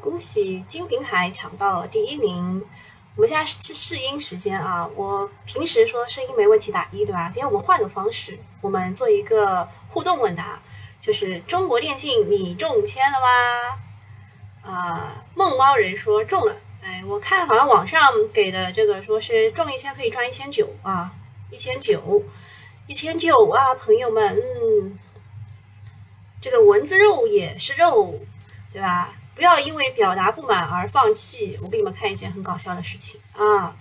恭喜金平海抢到了第一名。我们现在是试音时间啊，我平时说声音没问题打一对吧？今天我们换个方式，我们做一个互动问答，就是中国电信你中签了吗？啊，梦猫人说中了，哎，我看好像网上给的这个说是中一千可以赚一千九啊，一千九，一千九啊，朋友们，嗯，这个蚊子肉也是肉，对吧？不要因为表达不满而放弃。我给你们看一件很搞笑的事情啊！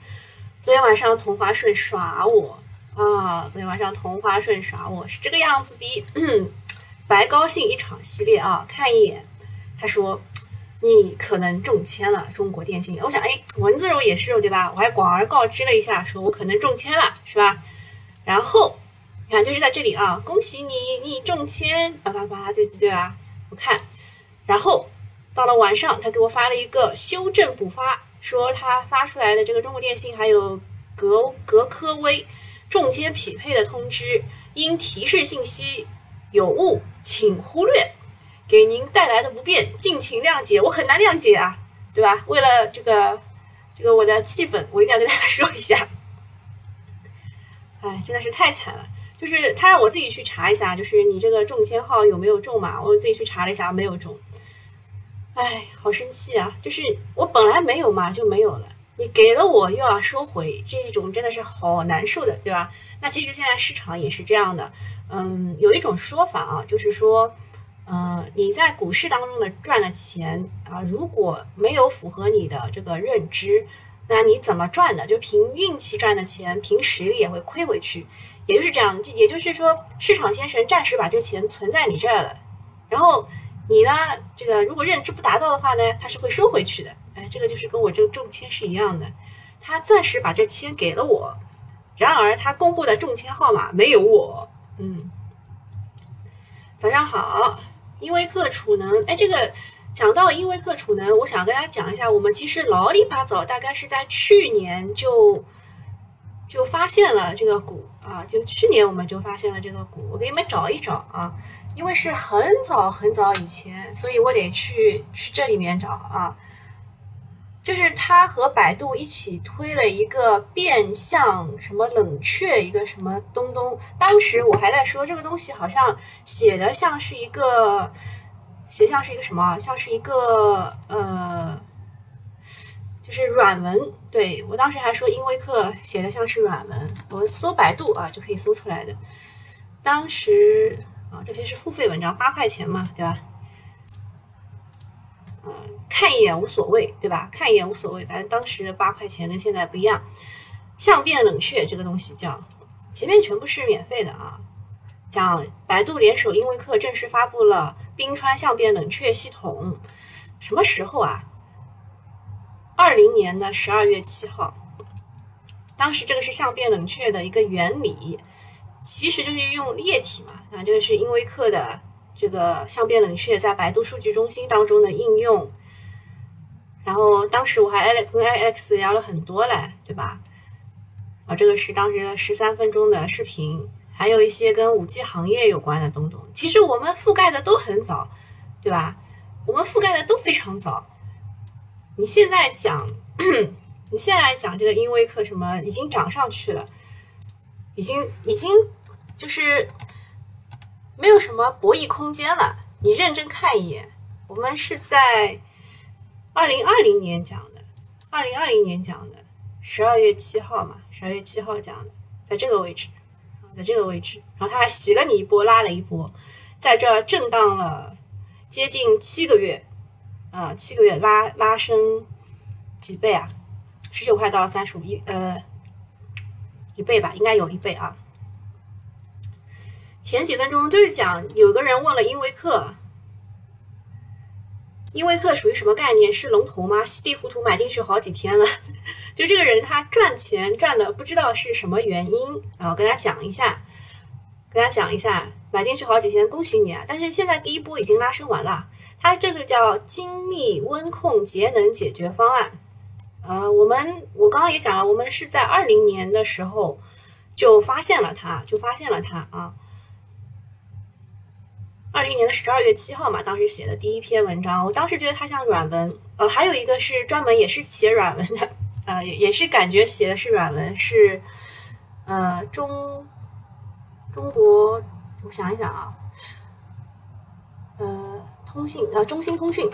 昨天晚上同花顺耍我啊！昨天晚上同花顺耍我是这个样子的，白高兴一场系列啊！看一眼，他说你可能中签了中国电信。我想，哎，蚊子肉也是肉对吧？我还广而告之了一下，说我可能中签了是吧？然后你看，就是在这里啊，恭喜你，你中签，叭叭叭，对对对啊？我看，然后。到了晚上，他给我发了一个修正补发，说他发出来的这个中国电信还有格格科威中签匹配的通知，因提示信息有误，请忽略，给您带来的不便，敬请谅解。我很难谅解啊，对吧？为了这个这个我的气氛，我一定要跟大家 说一下。哎，真的是太惨了。就是他让我自己去查一下，就是你这个中签号有没有中嘛？我自己去查了一下，没有中。哎，好生气啊！就是我本来没有嘛，就没有了。你给了我又要收回，这一种真的是好难受的，对吧？那其实现在市场也是这样的。嗯，有一种说法啊，就是说，嗯，你在股市当中的赚的钱啊，如果没有符合你的这个认知，那你怎么赚的？就凭运气赚的钱，凭实力也会亏回去。也就是这样，就也就是说，市场先生暂时把这钱存在你这儿了，然后。你呢？这个如果认知不达到的话呢，他是会收回去的。哎，这个就是跟我这个中签是一样的，他暂时把这签给了我，然而他公布的中签号码没有我。嗯，早上好，依维柯储能。哎，这个讲到依维柯储能，我想跟大家讲一下，我们其实老里八早，大概是在去年就就发现了这个股啊，就去年我们就发现了这个股，我给你们找一找啊。因为是很早很早以前，所以我得去去这里面找啊。就是他和百度一起推了一个变相什么冷却一个什么东东，当时我还在说这个东西好像写的像是一个写像是一个什么，像是一个呃，就是软文。对我当时还说英威克写的像是软文，我搜百度啊就可以搜出来的。当时。啊，这篇是付费文章，八块钱嘛，对吧？嗯，看一眼无所谓，对吧？看一眼无所谓，反正当时八块钱跟现在不一样。相变冷却这个东西叫，前面全部是免费的啊。讲百度联手英威克正式发布了冰川相变冷却系统，什么时候啊？二零年的十二月七号。当时这个是相变冷却的一个原理。其实就是用液体嘛，啊，这个是英威克的这个相变冷却在百度数据中心当中的应用。然后当时我还跟 IX 聊了很多嘞，对吧？啊，这个是当时的十三分钟的视频，还有一些跟五 G 行业有关的东东。其实我们覆盖的都很早，对吧？我们覆盖的都非常早。你现在讲，你现在讲这个英威克什么已经涨上去了。已经已经就是没有什么博弈空间了。你认真看一眼，我们是在二零二零年讲的，二零二零年讲的十二月七号嘛，十二月七号讲的，在这个位置，在这个位置，然后他还洗了你一波，拉了一波，在这震荡了接近七个月啊，七个月拉拉升几倍啊？十九块到三十五一呃。一倍吧，应该有一倍啊。前几分钟就是讲，有个人问了英维克，英维克属于什么概念？是龙头吗？稀里糊涂买进去好几天了，就这个人他赚钱赚的不知道是什么原因啊。我跟大家讲一下，跟大家讲一下，买进去好几天，恭喜你啊！但是现在第一波已经拉升完了，它这个叫精密温控节能解决方案。呃，我们我刚刚也讲了，我们是在二零年的时候就发现了它，就发现了它啊。二零年的十二月七号嘛，当时写的第一篇文章，我当时觉得它像软文。呃，还有一个是专门也是写软文的，呃，也也是感觉写的是软文，是呃中中国，我想一想啊，呃，通信呃中兴通讯。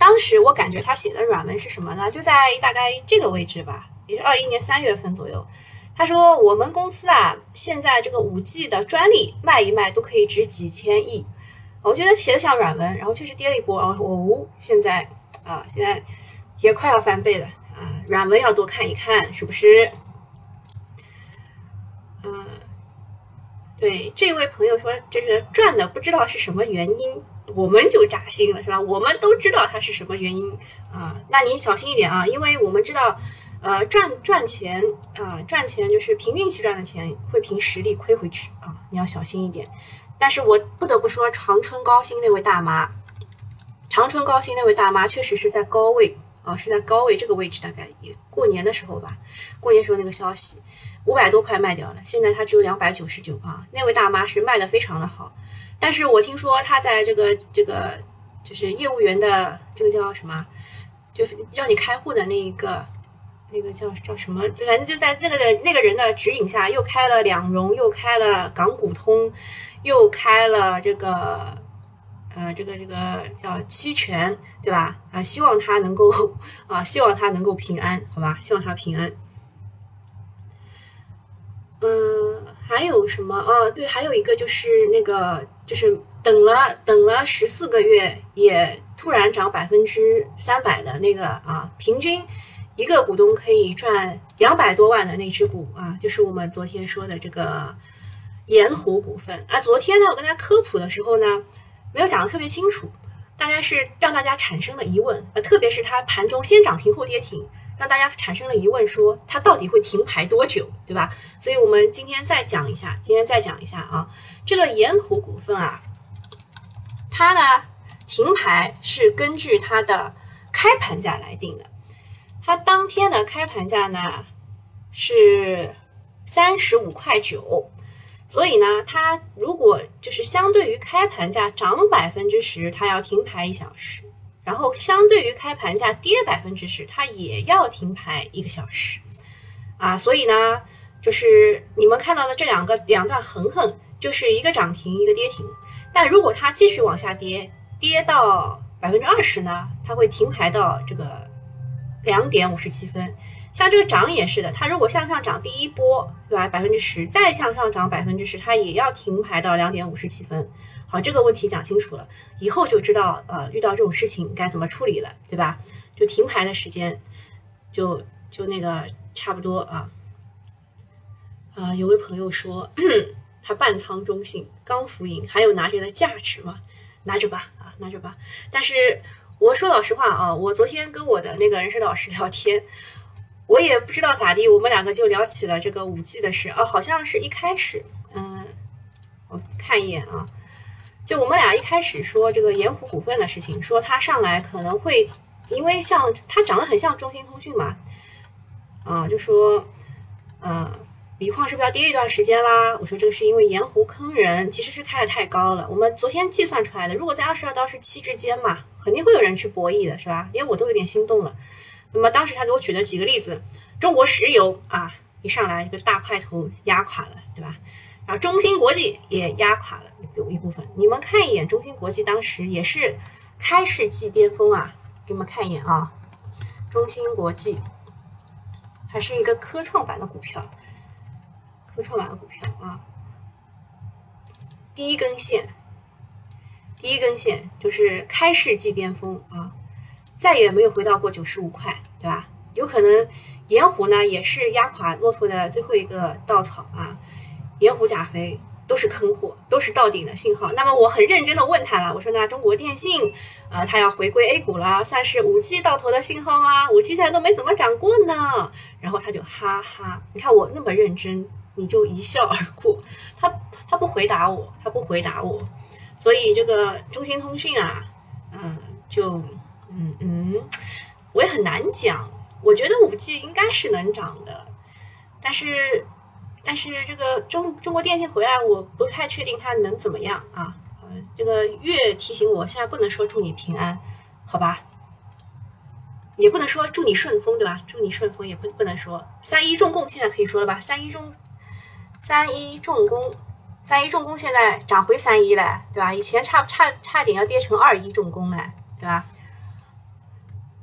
当时我感觉他写的软文是什么呢？就在大概这个位置吧，也是二一年三月份左右。他说我们公司啊，现在这个五 G 的专利卖一卖都可以值几千亿。我觉得写的像软文，然后确实跌了一波。然后哦，现在啊，现在也快要翻倍了啊！软文要多看一看，是不是？嗯，对，这位朋友说这个赚的不知道是什么原因。我们就扎心了，是吧？我们都知道它是什么原因啊，那你小心一点啊，因为我们知道，呃，赚赚钱啊，赚钱就是凭运气赚的钱会凭实力亏回去啊，你要小心一点。但是我不得不说，长春高新那位大妈，长春高新那位大妈确实是在高位啊，是在高位这个位置，大概也过年的时候吧，过年时候那个消息，五百多块卖掉了，现在它只有两百九十九啊，那位大妈是卖的非常的好。但是我听说他在这个这个就是业务员的这个叫什么，就是让你开户的那一个那个叫叫什么，反正就在那个的那个人的指引下，又开了两融，又开了港股通，又开了这个呃这个这个叫期权，对吧？啊，希望他能够 啊，希望他能够平安，好吧？希望他平安。嗯，还有什么啊？对，还有一个就是那个。就是等了等了十四个月，也突然涨百分之三百的那个啊，平均一个股东可以赚两百多万的那只股啊，就是我们昨天说的这个盐湖股份啊。昨天呢，我跟大家科普的时候呢，没有讲的特别清楚，大概是让大家产生了疑问啊，特别是它盘中先涨停后跌停。让大家产生了疑问，说它到底会停牌多久，对吧？所以我们今天再讲一下，今天再讲一下啊，这个盐湖股份啊，它呢停牌是根据它的开盘价来定的，它当天的开盘价呢是三十五块九，所以呢，它如果就是相对于开盘价涨百分之十，它要停牌一小时。然后，相对于开盘价跌百分之十，它也要停牌一个小时，啊，所以呢，就是你们看到的这两个两段横横，就是一个涨停，一个跌停。但如果它继续往下跌，跌到百分之二十呢，它会停牌到这个两点五十七分。像这个涨也是的，它如果向上涨第一波，对吧？百分之十，再向上涨百分之十，它也要停牌到两点五十七分。好，这个问题讲清楚了，以后就知道，呃，遇到这种事情该怎么处理了，对吧？就停牌的时间，就就那个差不多啊。啊，有位朋友说，他半仓中信、刚福银，还有拿着的价值吗？拿着吧，啊，拿着吧。但是我说老实话啊，我昨天跟我的那个人生导师聊天，我也不知道咋地，我们两个就聊起了这个五 G 的事，啊，好像是一开始，嗯，我看一眼啊。就我们俩一开始说这个盐湖股份的事情，说它上来可能会，因为像它长得很像中兴通讯嘛，啊，就说，啊，锂矿是不是要跌一段时间啦？我说这个是因为盐湖坑人，其实是开的太高了。我们昨天计算出来的，如果在二十二到二十七之间嘛，肯定会有人去博弈的，是吧？因为我都有点心动了。那么当时他给我举了几个例子，中国石油啊，一上来一个大块头压垮了，对吧？然后中芯国际也压垮了。有一部分，你们看一眼中芯国际，当时也是开市即巅峰啊！给你们看一眼啊，中芯国际还是一个科创板的股票，科创板的股票啊，第一根线，第一根线就是开市即巅峰啊，再也没有回到过九十五块，对吧？有可能盐湖呢也是压垮骆驼的最后一个稻草啊，盐湖钾肥。都是坑货，都是到顶的信号。那么我很认真的问他了，我说那中国电信，呃，他要回归 A 股了，算是五 G 到头的信号吗？五 G 现在都没怎么涨过呢。然后他就哈哈，你看我那么认真，你就一笑而过。他他不回答我，他不回答我。所以这个中兴通讯啊，嗯，就嗯嗯，我也很难讲。我觉得五 G 应该是能涨的，但是。但是这个中中国电信回来，我不太确定它能怎么样啊。这个月提醒我，现在不能说祝你平安，好吧？也不能说祝你顺风，对吧？祝你顺风也不不能说。三一重工现在可以说了吧？三一重，三一重工，三一重工现在涨回三一了，对吧？以前差差差点要跌成二一重工了，对吧？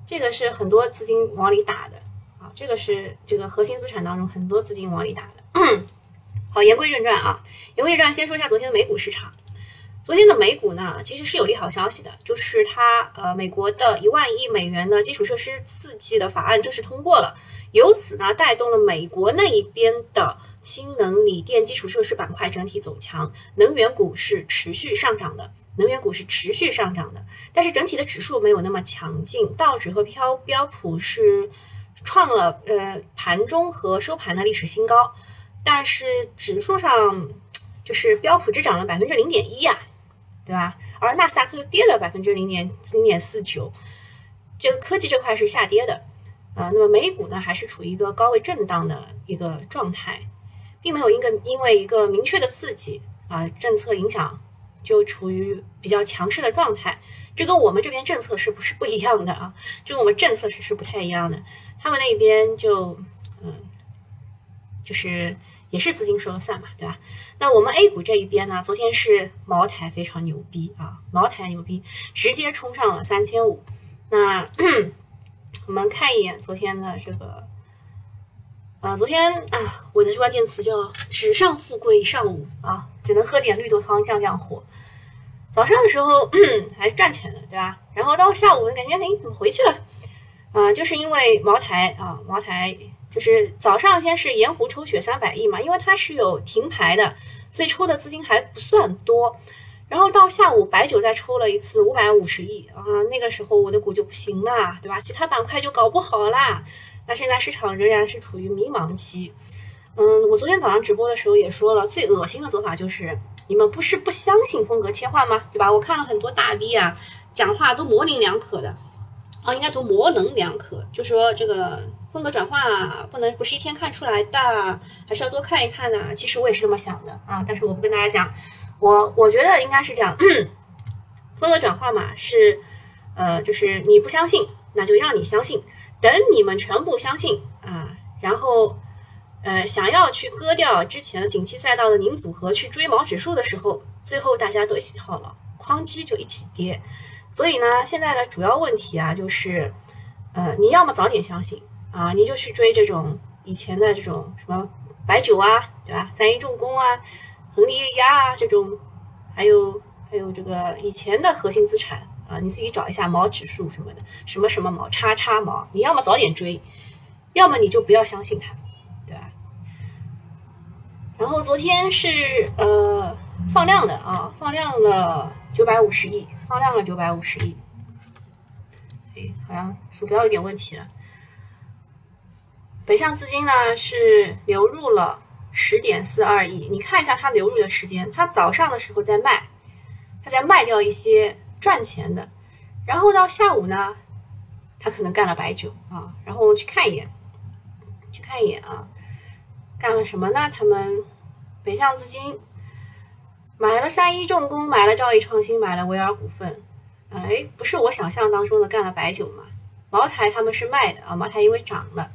这个是很多资金往里打的啊，这个是这个核心资产当中很多资金往里打的。好，言归正传啊，言归正传，先说一下昨天的美股市场。昨天的美股呢，其实是有利好消息的，就是它呃，美国的一万亿美元的基础设施刺激的法案正式通过了，由此呢，带动了美国那一边的氢能、锂电基础设施板块整体走强，能源股是持续上涨的，能源股是持续上涨的，但是整体的指数没有那么强劲，道指和标标普是创了呃盘中和收盘的历史新高，但是指数上就是标普只涨了百分之零点一呀。对吧？而纳斯达克又跌了百分之零点零点四九，这个科技这块是下跌的，啊，那么美股呢还是处于一个高位震荡的一个状态，并没有一个因为一个明确的刺激啊政策影响就处于比较强势的状态，这跟我们这边政策是不是不一样的啊？这跟我们政策是是不太一样的，他们那边就嗯，就是也是资金说了算嘛，对吧？那我们 A 股这一边呢？昨天是茅台非常牛逼啊，茅台牛逼，直接冲上了三千五。那 我们看一眼昨天的这个，呃，昨天啊，我的关键词叫“纸上富贵一上午”啊，只能喝点绿豆汤降降火。早上的时候 还是赚钱的，对吧？然后到下午感觉哎怎么回去了？啊，就是因为茅台啊，茅台。就是早上先是盐湖抽血三百亿嘛，因为它是有停牌的，所以抽的资金还不算多。然后到下午白酒再抽了一次五百五十亿啊，那个时候我的股就不行了，对吧？其他板块就搞不好啦。那现在市场仍然是处于迷茫期。嗯，我昨天早上直播的时候也说了，最恶心的做法就是你们不是不相信风格切换吗？对吧？我看了很多大 V 啊，讲话都模棱两可的。哦，应该读模棱两可，就说这个。风格转换不能不是一天看出来的，还是要多看一看的。其实我也是这么想的啊，但是我不跟大家讲。我我觉得应该是这样，风格转换嘛，是呃，就是你不相信，那就让你相信。等你们全部相信啊，然后呃，想要去割掉之前的景气赛道的宁组合去追毛指数的时候，最后大家都一起套牢，哐叽就一起跌。所以呢，现在的主要问题啊，就是呃，你要么早点相信。啊，你就去追这种以前的这种什么白酒啊，对吧？三一重工啊，恒力液压啊，这种，还有还有这个以前的核心资产啊，你自己找一下毛指数什么的，什么什么毛叉叉毛，你要么早点追，要么你就不要相信它，对吧？然后昨天是呃放量的啊，放量了九百五十亿，放量了九百五十亿，哎，好像鼠标有点问题了。北向资金呢是流入了十点四二亿，你看一下它流入的时间，它早上的时候在卖，它在卖掉一些赚钱的，然后到下午呢，它可能干了白酒啊，然后我去看一眼，去看一眼啊，干了什么呢？他们北向资金买了三一重工，买了兆易创新，买了维尔股份，哎，不是我想象当中的干了白酒嘛？茅台他们是卖的啊，茅台因为涨了。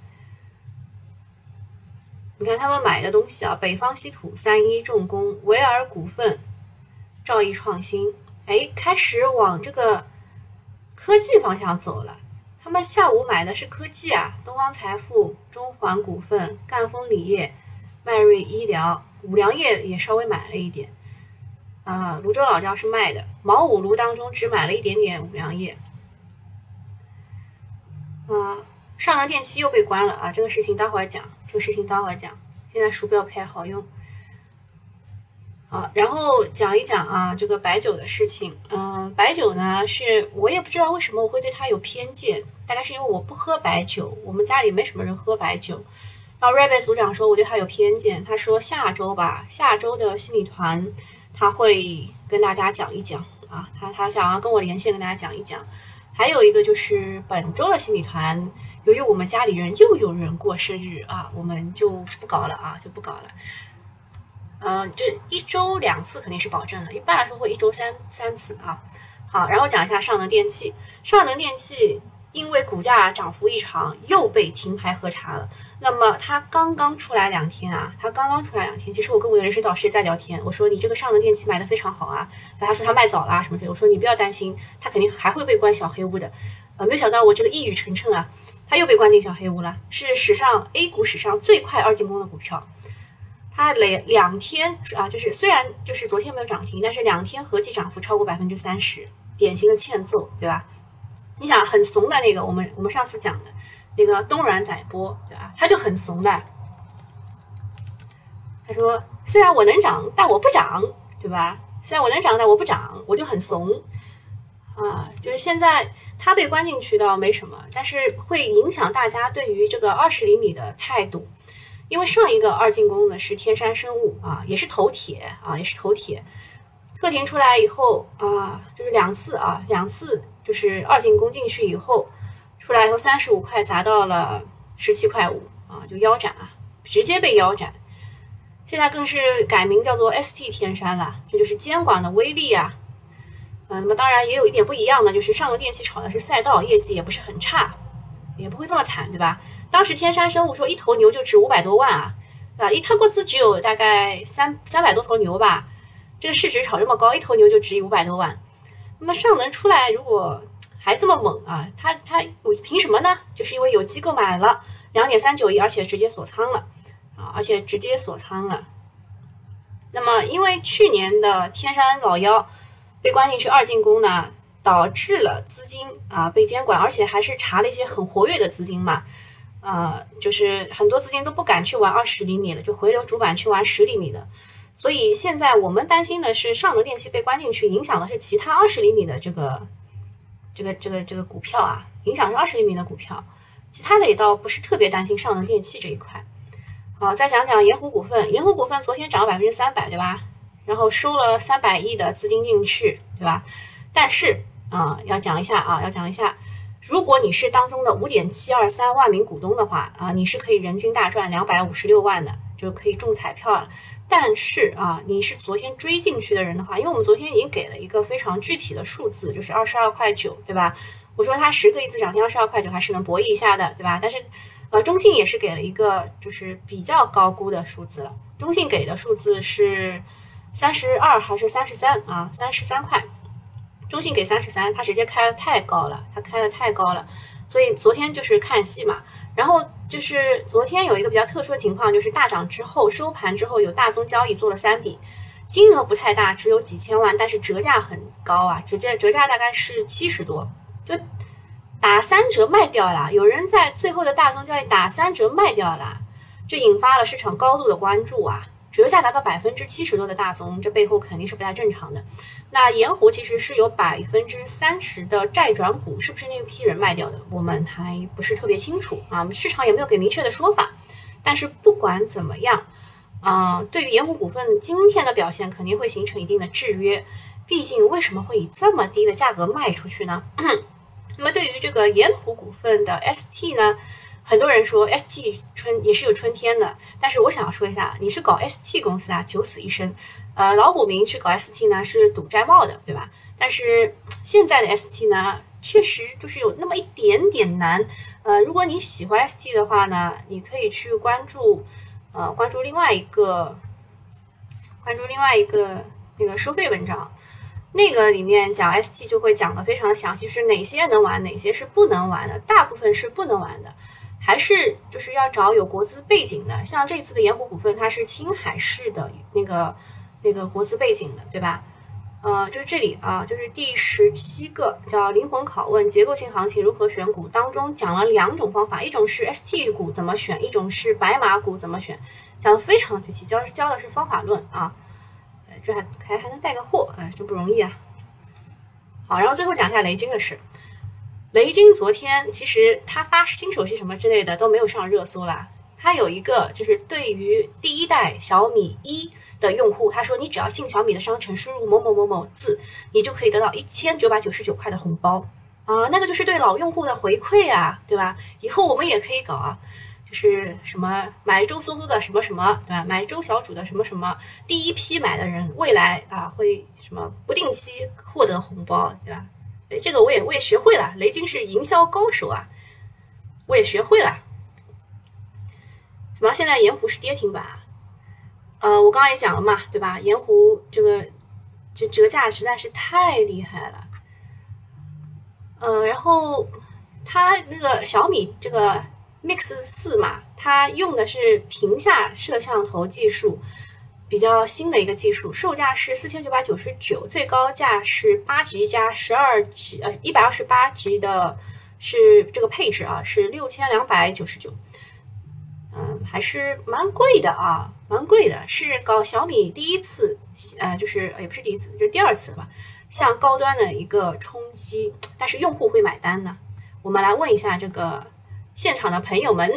你看他们买的东西啊，北方稀土、三一重工、维尔股份、兆易创新，哎，开始往这个科技方向走了。他们下午买的是科技啊，东方财富、中环股份、赣锋锂业、迈瑞医疗、五粮液也稍微买了一点。啊，泸州老窖是卖的，毛五炉当中只买了一点点五粮液。啊，上能电器又被关了啊，这个事情待会儿讲。这个事情待会儿讲，现在鼠标不太好用。好，然后讲一讲啊，这个白酒的事情。嗯，白酒呢，是我也不知道为什么我会对它有偏见，大概是因为我不喝白酒，我们家里没什么人喝白酒。然后瑞贝组长说我对他有偏见，他说下周吧，下周的心理团他会跟大家讲一讲啊，他他想要跟我连线跟大家讲一讲。还有一个就是本周的心理团。由于我们家里人又有人过生日啊，我们就不搞了啊，就不搞了。呃，这一周两次肯定是保证的，一般来说会一周三三次啊。好，然后讲一下上能电器，上能电器因为股价涨幅异常，又被停牌核查了。那么它刚刚出来两天啊，它刚刚出来两天，其实我跟我的人事导师也在聊天，我说你这个上能电器卖的非常好啊，然后他说他卖早啦什么的，我说你不要担心，他肯定还会被关小黑屋的。呃，没想到我这个一语成谶啊，他又被关进小黑屋了，是史上 A 股史上最快二进宫的股票。它累两天啊，就是虽然就是昨天没有涨停，但是两天合计涨幅超过百分之三十，典型的欠揍，对吧？你想很怂的那个，我们我们上次讲的那个东软载波，对吧？他就很怂的，他说虽然我能涨，但我不涨，对吧？虽然我能涨，但我不涨，我就很怂啊。就是现在他被关进去倒没什么，但是会影响大家对于这个二十厘米的态度。因为上一个二进宫呢是天山生物啊，也是头铁啊，也是头铁。特停出来以后啊，就是两次啊，两次就是二进宫进去以后，出来以后三十五块砸到了十七块五啊，就腰斩啊，直接被腰斩。现在更是改名叫做 ST 天山了，这就是监管的威力啊。嗯，那么当然也有一点不一样的，就是上个电器炒的是赛道，业绩也不是很差，也不会这么惨，对吧？当时天山生物说一头牛就值五百多万啊，对吧？一它公司只有大概三三百多头牛吧，这个市值炒这么高，一头牛就值五百多万。那么上能出来，如果还这么猛啊，它它凭什么呢？就是因为有机构买了两点三九亿，而且直接锁仓了啊，而且直接锁仓了。那么因为去年的天山老妖被关进去二进宫呢，导致了资金啊被监管，而且还是查了一些很活跃的资金嘛。呃，就是很多资金都不敢去玩二十厘米了，就回流主板去玩十厘米的。所以现在我们担心的是上能电器被关进去，影响的是其他二十厘米的这个这个这个这个股票啊，影响是二十厘米的股票。其他的也倒不是特别担心上能电器这一块。好，再讲讲盐湖股份，盐湖股份昨天涨了百分之三百，对吧？然后收了三百亿的资金进去，对吧？但是啊，要讲一下啊，要讲一下。如果你是当中的五点七二三万名股东的话啊，你是可以人均大赚两百五十六万的，就可以中彩票了。但是啊，你是昨天追进去的人的话，因为我们昨天已经给了一个非常具体的数字，就是二十二块九，对吧？我说它十个一次涨停二十二块九还是能博弈一下的，对吧？但是呃，中信也是给了一个就是比较高估的数字了，中信给的数字是三十二还是三十三啊？三十三块。中信给三十三，它直接开的太高了，它开的太高了，所以昨天就是看戏嘛。然后就是昨天有一个比较特殊的情况，就是大涨之后收盘之后有大宗交易做了三笔，金额不太大，只有几千万，但是折价很高啊，折价折价大概是七十多，就打三折卖掉了。有人在最后的大宗交易打三折卖掉了，就引发了市场高度的关注啊。折价达到百分之七十多的大宗，这背后肯定是不太正常的。那盐湖其实是有百分之三十的债转股，是不是那一批人卖掉的？我们还不是特别清楚啊，市场也没有给明确的说法。但是不管怎么样，嗯，对于盐湖股份今天的表现肯定会形成一定的制约。毕竟为什么会以这么低的价格卖出去呢？那么对于这个盐湖股份的 ST 呢？很多人说 ST 春也是有春天的，但是我想要说一下，你是搞 ST 公司啊，九死一生。呃，老股民去搞 ST 呢是赌摘帽的，对吧？但是现在的 ST 呢，确实就是有那么一点点难。呃，如果你喜欢 ST 的话呢，你可以去关注，呃，关注另外一个，关注另外一个那个收费文章，那个里面讲 ST 就会讲的非常的详细，是哪些能玩，哪些是不能玩的，大部分是不能玩的。还是就是要找有国资背景的，像这次的盐湖股份，它是青海市的那个那个国资背景的，对吧？呃，就是这里啊，就是第十七个叫灵魂拷问：结构性行情如何选股？当中讲了两种方法，一种是 ST 股怎么选，一种是白马股怎么选，讲的非常的具体，教教的是方法论啊。这还还还能带个货，哎，真不容易啊。好，然后最后讲一下雷军的事。雷军昨天其实他发新手机什么之类的都没有上热搜啦。他有一个就是对于第一代小米一的用户，他说你只要进小米的商城输入某某某某字，你就可以得到一千九百九十九块的红包啊，那个就是对老用户的回馈啊，对吧？以后我们也可以搞啊，就是什么买周搜搜的什么什么，对吧？买周小主的什么什么，第一批买的人未来啊会什么不定期获得红包，对吧？哎，这个我也我也学会了，雷军是营销高手啊，我也学会了。怎么？现在盐湖是跌停板啊？呃，我刚刚也讲了嘛，对吧？盐湖这个这折价实在是太厉害了。呃，然后它那个小米这个。Mix 四嘛，它用的是屏下摄像头技术，比较新的一个技术，售价是四千九百九十九，最高价是八 G 加十二 G，呃，一百二十八 G 的，是这个配置啊，是六千两百九十九，嗯，还是蛮贵的啊，蛮贵的，是搞小米第一次，呃，就是也不是第一次，就是第二次吧，向高端的一个冲击，但是用户会买单呢，我们来问一下这个。现场的朋友们，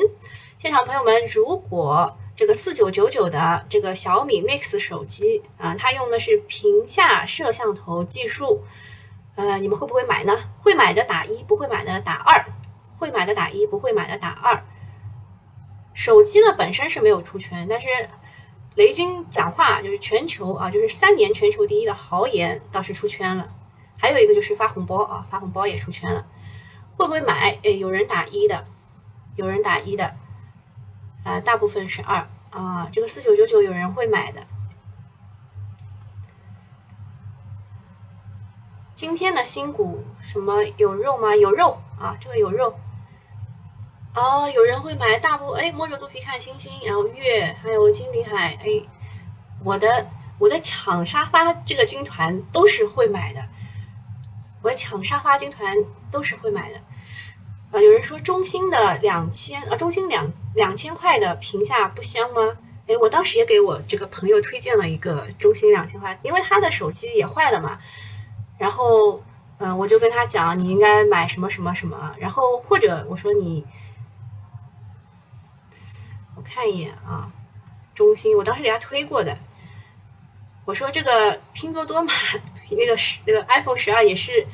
现场朋友们，如果这个四九九九的这个小米 Mix 手机啊，它用的是屏下摄像头技术，呃，你们会不会买呢？会买的打一，不会买的打二。会买的打一，不会买的打二。手机呢本身是没有出圈，但是雷军讲话就是全球啊，就是三年全球第一的豪言倒是出圈了。还有一个就是发红包啊，发红包也出圈了。会不会买？哎，有人打一的。有人打一的，啊，大部分是二啊。这个四九九九有人会买的。今天的新股什么有肉吗？有肉啊，这个有肉。哦，有人会买，大部哎摸着肚皮看星星，然后月还有金鼎海哎，我的我的抢沙发这个军团都是会买的，我抢沙发军团都是会买的。啊，有人说中兴的两千啊，中兴两两千块的屏下不香吗？哎，我当时也给我这个朋友推荐了一个中兴两千块，因为他的手机也坏了嘛。然后，嗯，我就跟他讲，你应该买什么什么什么。然后或者我说你，我看一眼啊，中兴，我当时给他推过的。我说这个拼多多嘛，那个十那个 iPhone 十二也是。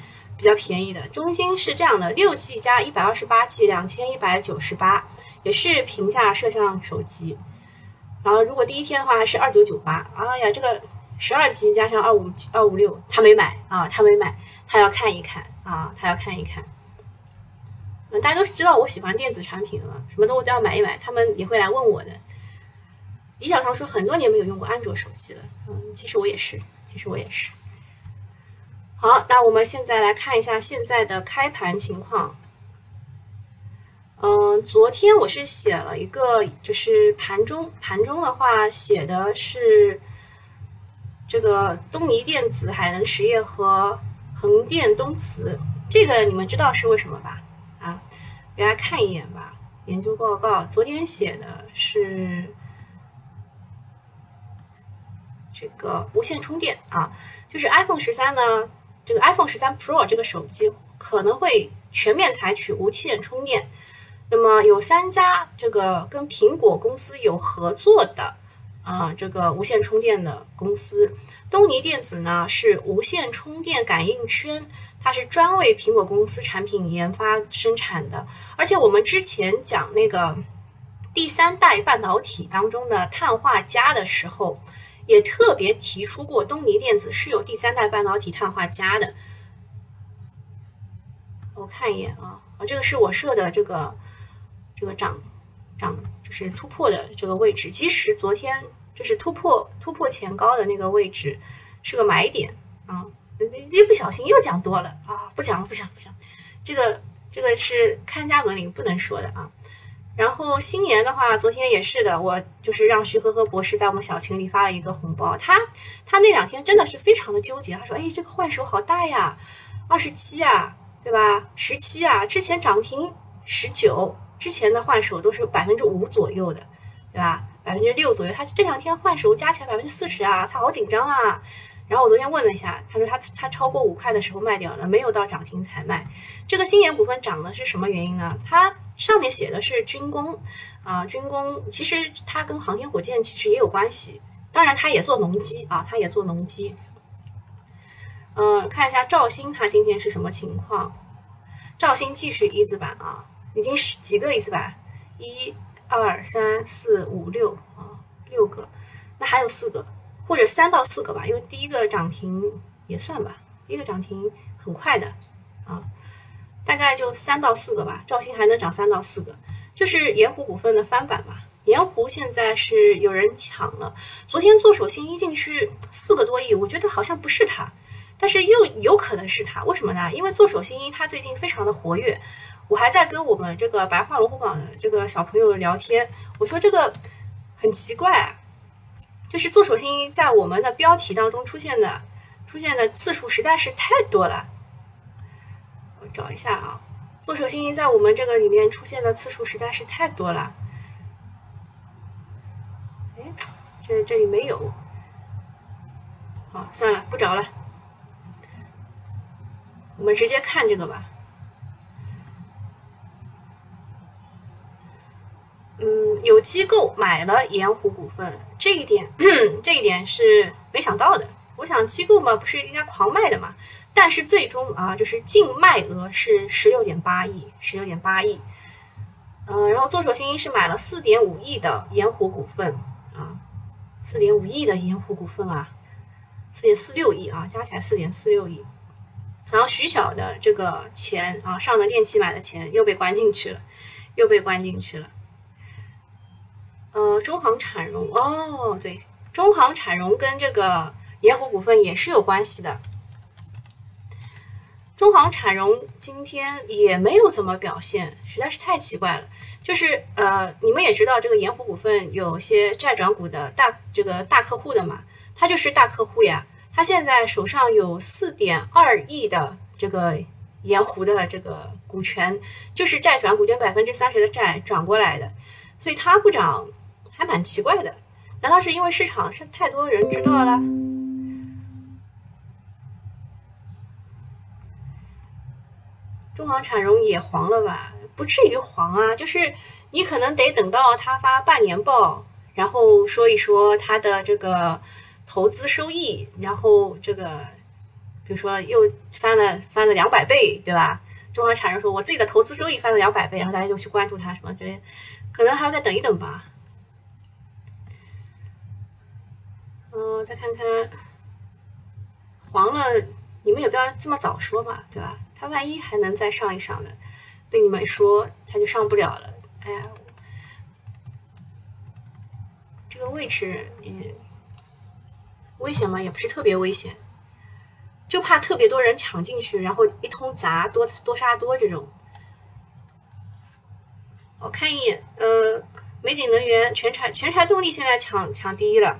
比较便宜的，中兴是这样的，六 G 加一百二十八 G，两千一百九十八，也是平价摄像手机。然后如果第一天的话还是二九九八。哎呀，这个十二 G 加上二五二五六，他没买啊，他没买，他要看一看啊，他要看一看。嗯，大家都知道我喜欢电子产品的嘛，什么东西都要买一买，他们也会来问我的。李小棠说很多年没有用过安卓手机了，嗯，其实我也是，其实我也是。那我们现在来看一下现在的开盘情况。嗯，昨天我是写了一个，就是盘中盘中的话写的是这个东尼电子、海能实业和横店东磁，这个你们知道是为什么吧？啊，给大家看一眼吧。研究报告昨天写的是这个无线充电啊，就是 iPhone 十三呢。这个 iPhone 十三 Pro 这个手机可能会全面采取无线充电。那么有三家这个跟苹果公司有合作的啊，这个无线充电的公司，东尼电子呢是无线充电感应圈，它是专为苹果公司产品研发生产的。而且我们之前讲那个第三代半导体当中的碳化镓的时候。也特别提出过，东尼电子是有第三代半导体碳化镓的。我看一眼啊啊，这个是我设的这个这个涨涨就是突破的这个位置。其实昨天就是突破突破前高的那个位置是个买点啊，一不小心又讲多了啊，不讲了不讲不讲，这个这个是看家本领不能说的啊。然后新年的话，昨天也是的，我就是让徐呵呵博士在我们小群里发了一个红包。他他那两天真的是非常的纠结，他说：“哎，这个换手好大呀，二十七啊，对吧？十七啊，之前涨停十九，之前的换手都是百分之五左右的，对吧？百分之六左右，他这两天换手加起来百分之四十啊，他好紧张啊。”然后我昨天问了一下，他说他他超过五块的时候卖掉了，没有到涨停才卖。这个新研股份涨的是什么原因呢？它上面写的是军工啊，军工其实它跟航天火箭其实也有关系，当然它也做农机啊，它也做农机。嗯，看一下兆星它今天是什么情况？兆星继续一字板啊，已经是几个一字板？一二三四五六啊，六个，那还有四个，或者三到四个吧，因为第一个涨停也算吧，第一个涨停很快的啊，大概就三到四个吧，兆鑫还能涨三到四个，就是盐湖股份的翻版吧。盐湖现在是有人抢了，昨天做手心一进去四个多亿，我觉得好像不是他，但是又有可能是他，为什么呢？因为做手心他最近非常的活跃。我还在跟我们这个白话龙虎榜的这个小朋友聊天，我说这个很奇怪，啊，就是做手心在我们的标题当中出现的出现的次数实在是太多了。我找一下啊，做手心在我们这个里面出现的次数实在是太多了。哎，这这里没有，好，算了，不找了，我们直接看这个吧。嗯，有机构买了盐湖股份，这一点，这一点是没想到的。我想机构嘛，不是应该狂卖的嘛？但是最终啊，就是净卖额是十六点八亿，十六点八亿。嗯，然后做手新一是买了四点五亿的盐湖股份啊，四点五亿的盐湖股份啊，四点四六亿啊，加起来四点四六亿。然后徐小的这个钱啊，上的电器买的钱又被关进去了，又被关进去了。呃，中航产融哦，对，中航产融跟这个盐湖股份也是有关系的。中航产融今天也没有怎么表现，实在是太奇怪了。就是呃，你们也知道这个盐湖股份有些债转股的大这个大客户的嘛，他就是大客户呀。他现在手上有四点二亿的这个盐湖的这个股权，就是债转股，就百分之三十的债转过来的，所以它不涨。还蛮奇怪的，难道是因为市场是太多人知道了？中航产融也黄了吧？不至于黄啊，就是你可能得等到他发半年报，然后说一说他的这个投资收益，然后这个比如说又翻了翻了两百倍，对吧？中航产融说我自己的投资收益翻了两百倍，然后大家就去关注它什么之类，可能还要再等一等吧。嗯，再看看黄了，你们也不要这么早说嘛，对吧？他万一还能再上一上呢？被你们说他就上不了了。哎呀，这个位置也危险吗？也不是特别危险，就怕特别多人抢进去，然后一通砸，多多杀多这种。我看一眼，呃，美景能源、全柴全柴动力现在抢抢第一了。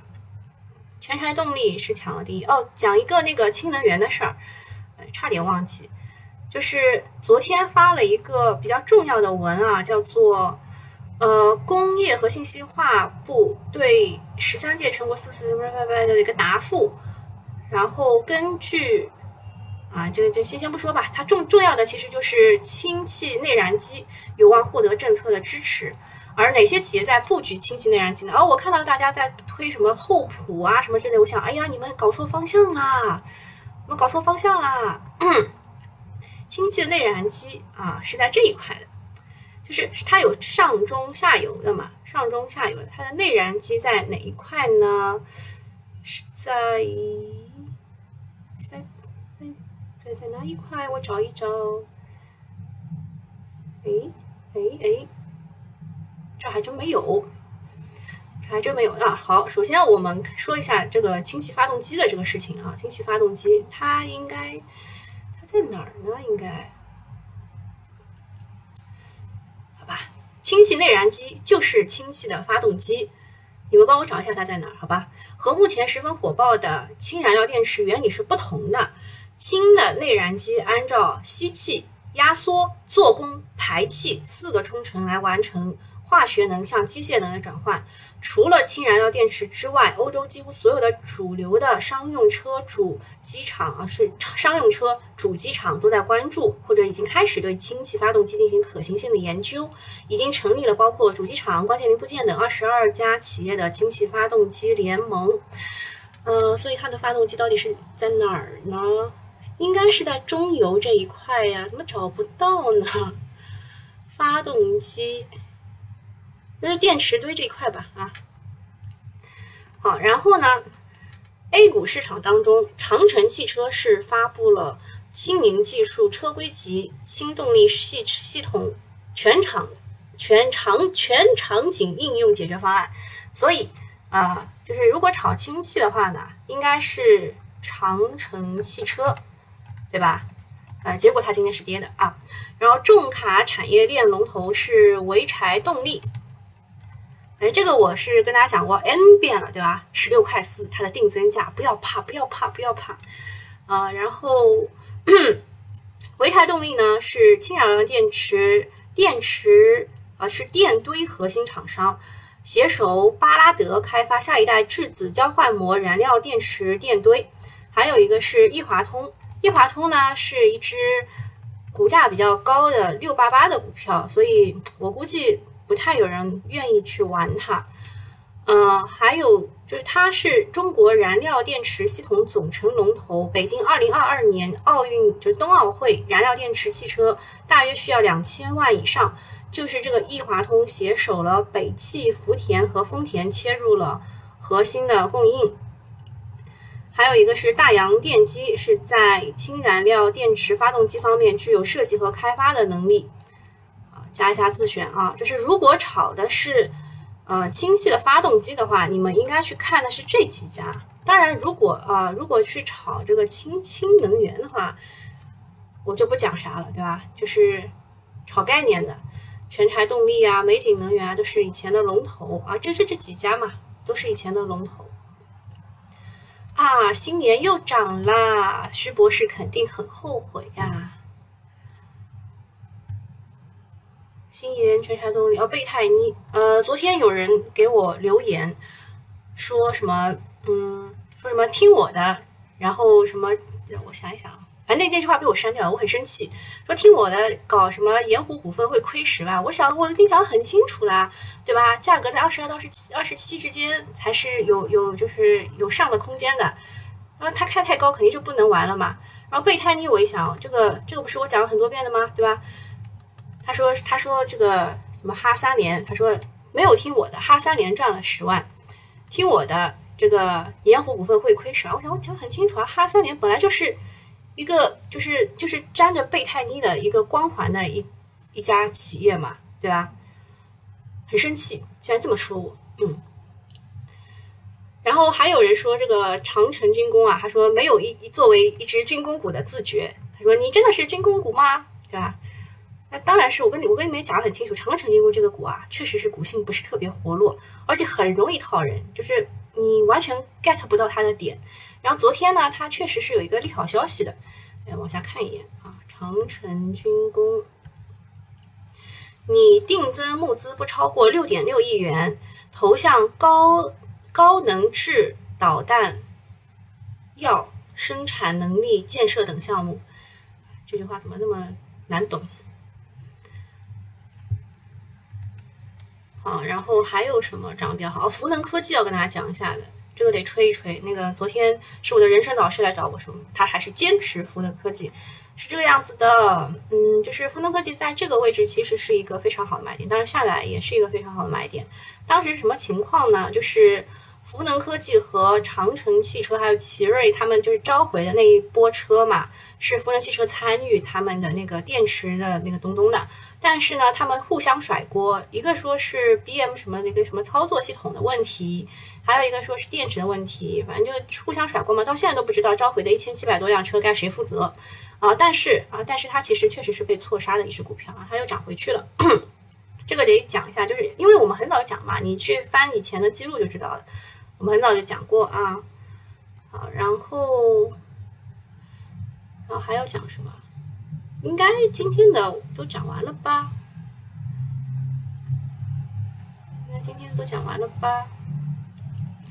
全柴动力是抢了第一哦。讲一个那个氢能源的事儿，差点忘记，就是昨天发了一个比较重要的文啊，叫做呃工业和信息化部对十三届全国四次什么什么的一个答复。然后根据啊，就就先先不说吧，它重重要的其实就是氢气内燃机有望获得政策的支持。而哪些企业在布局氢气内燃机呢？哦，我看到大家在推什么厚普啊什么之类，我想，哎呀，你们搞错方向啦，你们搞错方向啦。嗯氢气的内燃机啊，是在这一块的，就是它有上中下游的嘛，上中下游，它的内燃机在哪一块呢？是在在在在在哪一块？我找一找。哎哎哎。这还真没有，这还真没有啊！好，首先我们说一下这个氢气发动机的这个事情啊。氢气发动机它应该它在哪儿呢？应该好吧？氢气内燃机就是氢气的发动机，你们帮我找一下它在哪儿？好吧？和目前十分火爆的氢燃料电池原理是不同的。氢的内燃机按照吸气、压缩、做功、排气四个冲程来完成。化学能向机械能的转换，除了氢燃料电池之外，欧洲几乎所有的主流的商用车主机厂啊，是商用车主机厂都在关注或者已经开始对氢气发动机进行可行性的研究，已经成立了包括主机厂、关键零部件等二十二家企业的氢气发动机联盟。呃，所以它的发动机到底是在哪儿呢？应该是在中游这一块呀，怎么找不到呢？发动机。那就电池堆这一块吧啊。好，然后呢，A 股市场当中，长城汽车是发布了新宁技术车规级新动力系系统全场全场全场景应用解决方案，所以啊，就是如果炒氢气的话呢，应该是长城汽车，对吧？呃，结果它今天是跌的啊。然后重卡产业链龙头是潍柴动力。哎，这个我是跟大家讲过 n 遍了，对吧？十六块四，它的定增价，不要怕，不要怕，不要怕。啊，然后 潍柴动力呢是氢燃料电池电池啊是电堆核心厂商，携手巴拉德开发下一代质子交换膜燃料电池电堆。还有一个是易华通，易华通呢是一只股价比较高的六八八的股票，所以我估计。不太有人愿意去玩它，嗯，还有就是它是中国燃料电池系统总成龙头，北京二零二二年奥运就冬奥会燃料电池汽车大约需要两千万以上，就是这个易华通携手了北汽、福田和丰田切入了核心的供应，还有一个是大洋电机，是在氢燃料电池发动机方面具有设计和开发的能力。加一下自选啊，就是如果炒的是呃氢气的发动机的话，你们应该去看的是这几家。当然，如果啊如果去炒这个氢氢能源的话，我就不讲啥了，对吧？就是炒概念的，全柴动力啊、美景能源啊，都是以前的龙头啊，就是这几家嘛，都是以前的龙头。啊，新年又涨啦，徐博士肯定很后悔呀。新研全柴动力哦，贝泰尼，呃，昨天有人给我留言，说什么，嗯，说什么听我的，然后什么，我想一想啊，反正那那句话被我删掉了，我很生气，说听我的搞什么盐湖股份会亏十万，我想我已经讲的很清楚啦，对吧？价格在二十二到十七二十七之间才是有有就是有上的空间的，然后他开太高肯定就不能玩了嘛。然后贝泰尼我一想，这个这个不是我讲了很多遍的吗？对吧？他说：“他说这个什么哈三联，他说没有听我的，哈三联赚了十万，听我的这个盐湖股份会亏十万。我想我讲很清楚啊，哈三联本来就是一个就是就是沾着贝泰妮的一个光环的一一家企业嘛，对吧？很生气，居然这么说我，嗯。然后还有人说这个长城军工啊，他说没有一作为一只军工股的自觉，他说你真的是军工股吗？对吧？”那当然是我跟你我跟你们讲的很清楚，长城军工这个股啊，确实是股性不是特别活络，而且很容易套人，就是你完全 get 不到它的点。然后昨天呢，它确实是有一个利好消息的，哎，往下看一眼啊，长城军工，你定增募资不超过六点六亿元，投向高高能制导弹药生产能力建设等项目，这句话怎么那么难懂？啊，然后还有什么涨得比较好？福能科技要跟大家讲一下的，这个得吹一吹。那个昨天是我的人生导师来找我说，他还是坚持福能科技是这个样子的。嗯，就是福能科技在这个位置其实是一个非常好的买点，当然下来也是一个非常好的买点。当时什么情况呢？就是福能科技和长城汽车还有奇瑞他们就是召回的那一波车嘛，是福能汽车参与他们的那个电池的那个东东的。但是呢，他们互相甩锅，一个说是 B M 什么那个什么操作系统的问题，还有一个说是电池的问题，反正就互相甩锅嘛。到现在都不知道召回的一千七百多辆车该谁负责啊！但是啊，但是它其实确实是被错杀的一只股票啊，它又涨回去了。这个得讲一下，就是因为我们很早讲嘛，你去翻以前的记录就知道了。我们很早就讲过啊，好，然后，然后还要讲什么？应该今天的都讲完了吧？应该今天都讲完了吧？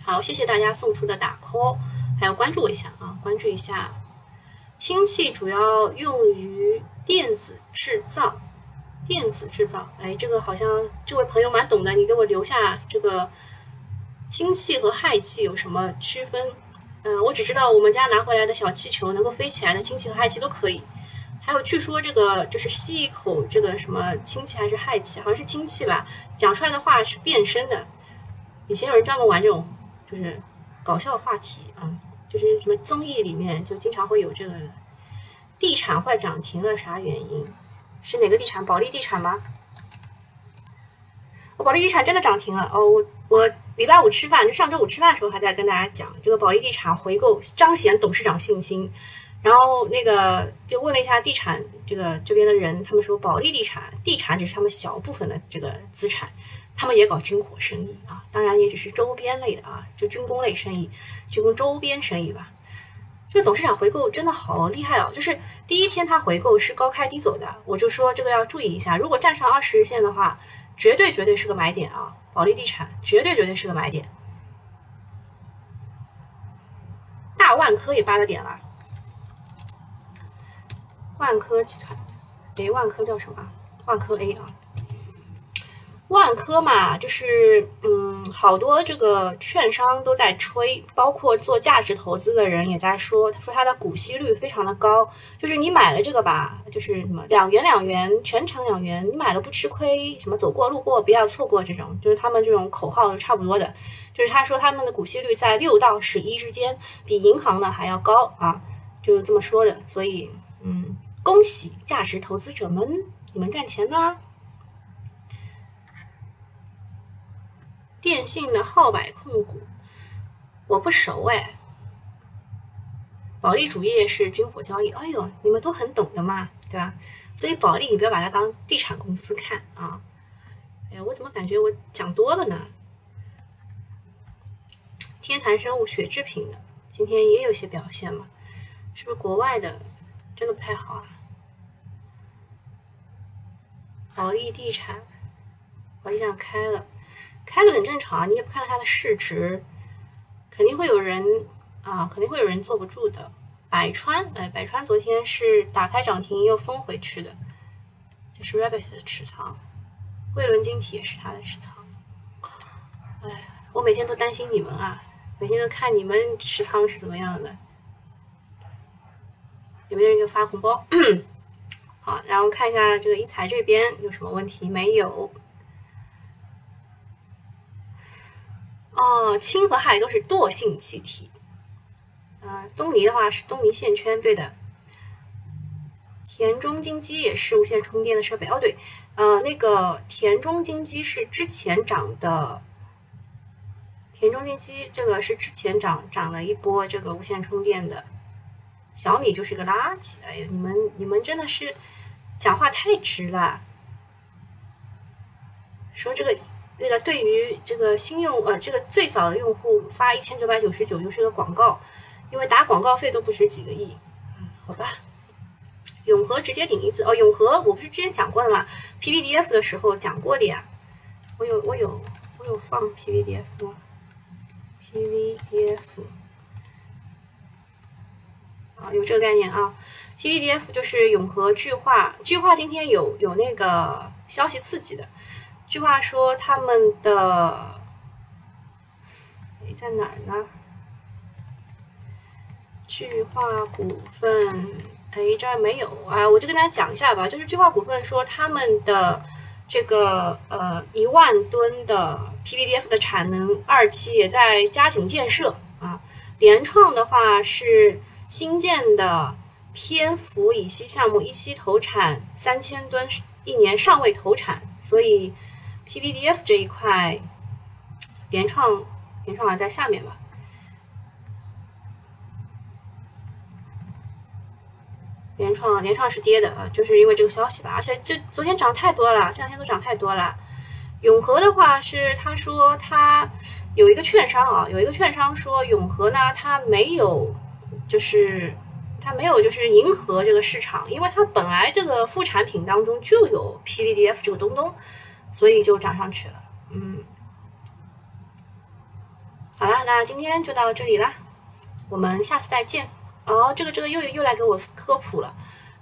好，谢谢大家送出的打 call，还要关注我一下啊，关注一下。氢气主要用于电子制造，电子制造，哎，这个好像这位朋友蛮懂的，你给我留下这个氢气和氦气有什么区分？嗯，我只知道我们家拿回来的小气球能够飞起来的氢气和氦气都可以。还有据说这个就是吸一口这个什么氢气还是氦气，好像是氢气吧，讲出来的话是变声的。以前有人专门玩这种就是搞笑话题啊，就是什么综艺里面就经常会有这个地产坏涨停了，啥原因？是哪个地产？保利地产吗？我保利地产真的涨停了哦！我我礼拜五吃饭，就上周五吃饭的时候还在跟大家讲这个保利地产回购，彰显董事长信心。然后那个就问了一下地产这个这边的人，他们说保利地产地产只是他们小部分的这个资产，他们也搞军火生意啊，当然也只是周边类的啊，就军工类生意，军工周边生意吧。这个董事长回购真的好厉害哦！就是第一天他回购是高开低走的，我就说这个要注意一下，如果站上二十日线的话，绝对绝对是个买点啊！保利地产绝对绝对是个买点。大万科也八个点了，万科集团，哎，万科叫什么？万科 A 啊。万科嘛，就是嗯，好多这个券商都在吹，包括做价值投资的人也在说，他说它的股息率非常的高，就是你买了这个吧，就是什么两元两元，全程两元，你买了不吃亏，什么走过路过不要错过这种，就是他们这种口号差不多的，就是他说他们的股息率在六到十一之间，比银行呢还要高啊，就是这么说的，所以嗯，恭喜价值投资者们，你们赚钱啦。电信的浩百控股，我不熟哎。保利主业是军火交易，哎呦，你们都很懂的嘛，对吧？所以保利你不要把它当地产公司看啊。哎呀，我怎么感觉我讲多了呢？天坛生物血制品的今天也有些表现嘛，是不是国外的真的不太好啊？保利地产，保利上开了。开了很正常啊，你也不看它的市值，肯定会有人啊，肯定会有人坐不住的。百川，哎，百川昨天是打开涨停又封回去的，这是 Rabbit 的持仓，汇伦晶体也是他的持仓。哎，我每天都担心你们啊，每天都看你们持仓是怎么样的，有没有人给发红包？好，然后看一下这个一财这边有什么问题没有？哦，氢和氦都是惰性气体。啊，东尼的话是东尼线圈，对的。田中金基也是无线充电的设备。哦，对，呃，那个田中金基是之前涨的。田中金基这个是之前涨涨了一波这个无线充电的。小米就是个垃圾。哎呀，你们你们真的是讲话太直了。说这个。那个对于这个新用呃这个最早的用户发一千九百九十九又是个广告，因为打广告费都不值几个亿，好吧。永和直接顶一字哦，永和我不是之前讲过的吗？PVDF 的时候讲过的呀，我有我有我有放 PVDF 吗？PVDF 啊，有这个概念啊，PVDF 就是永和巨化，巨化今天有有那个消息刺激的。巨化说他们的诶在哪儿呢？巨化股份哎这儿没有啊，我就跟大家讲一下吧。就是巨化股份说他们的这个呃一万吨的 PVDF 的产能二期也在加紧建设啊。联创的话是新建的天府乙烯项目一期投产三千吨，一年尚未投产，所以。PVDF 这一块，联创联创还在下面吧？联创联创是跌的啊，就是因为这个消息吧。而且这昨天涨太多了，这两天都涨太多了。永和的话是他说他有一个券商啊，有一个券商说永和呢，他没有就是它没有就是迎合这个市场，因为它本来这个副产品当中就有 PVDF 这个东东。所以就涨上去了，嗯，好了，那今天就到这里啦，我们下次再见。哦，这个这个又又来给我科普了，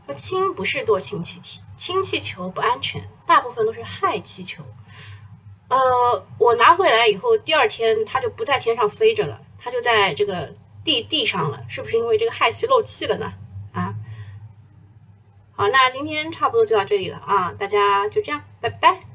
说氢不是惰性气体，氢气球不安全，大部分都是氦气球。呃，我拿回来以后，第二天它就不在天上飞着了，它就在这个地地上了，是不是因为这个氦气漏气了呢？啊？好，那今天差不多就到这里了啊，大家就这样，拜拜。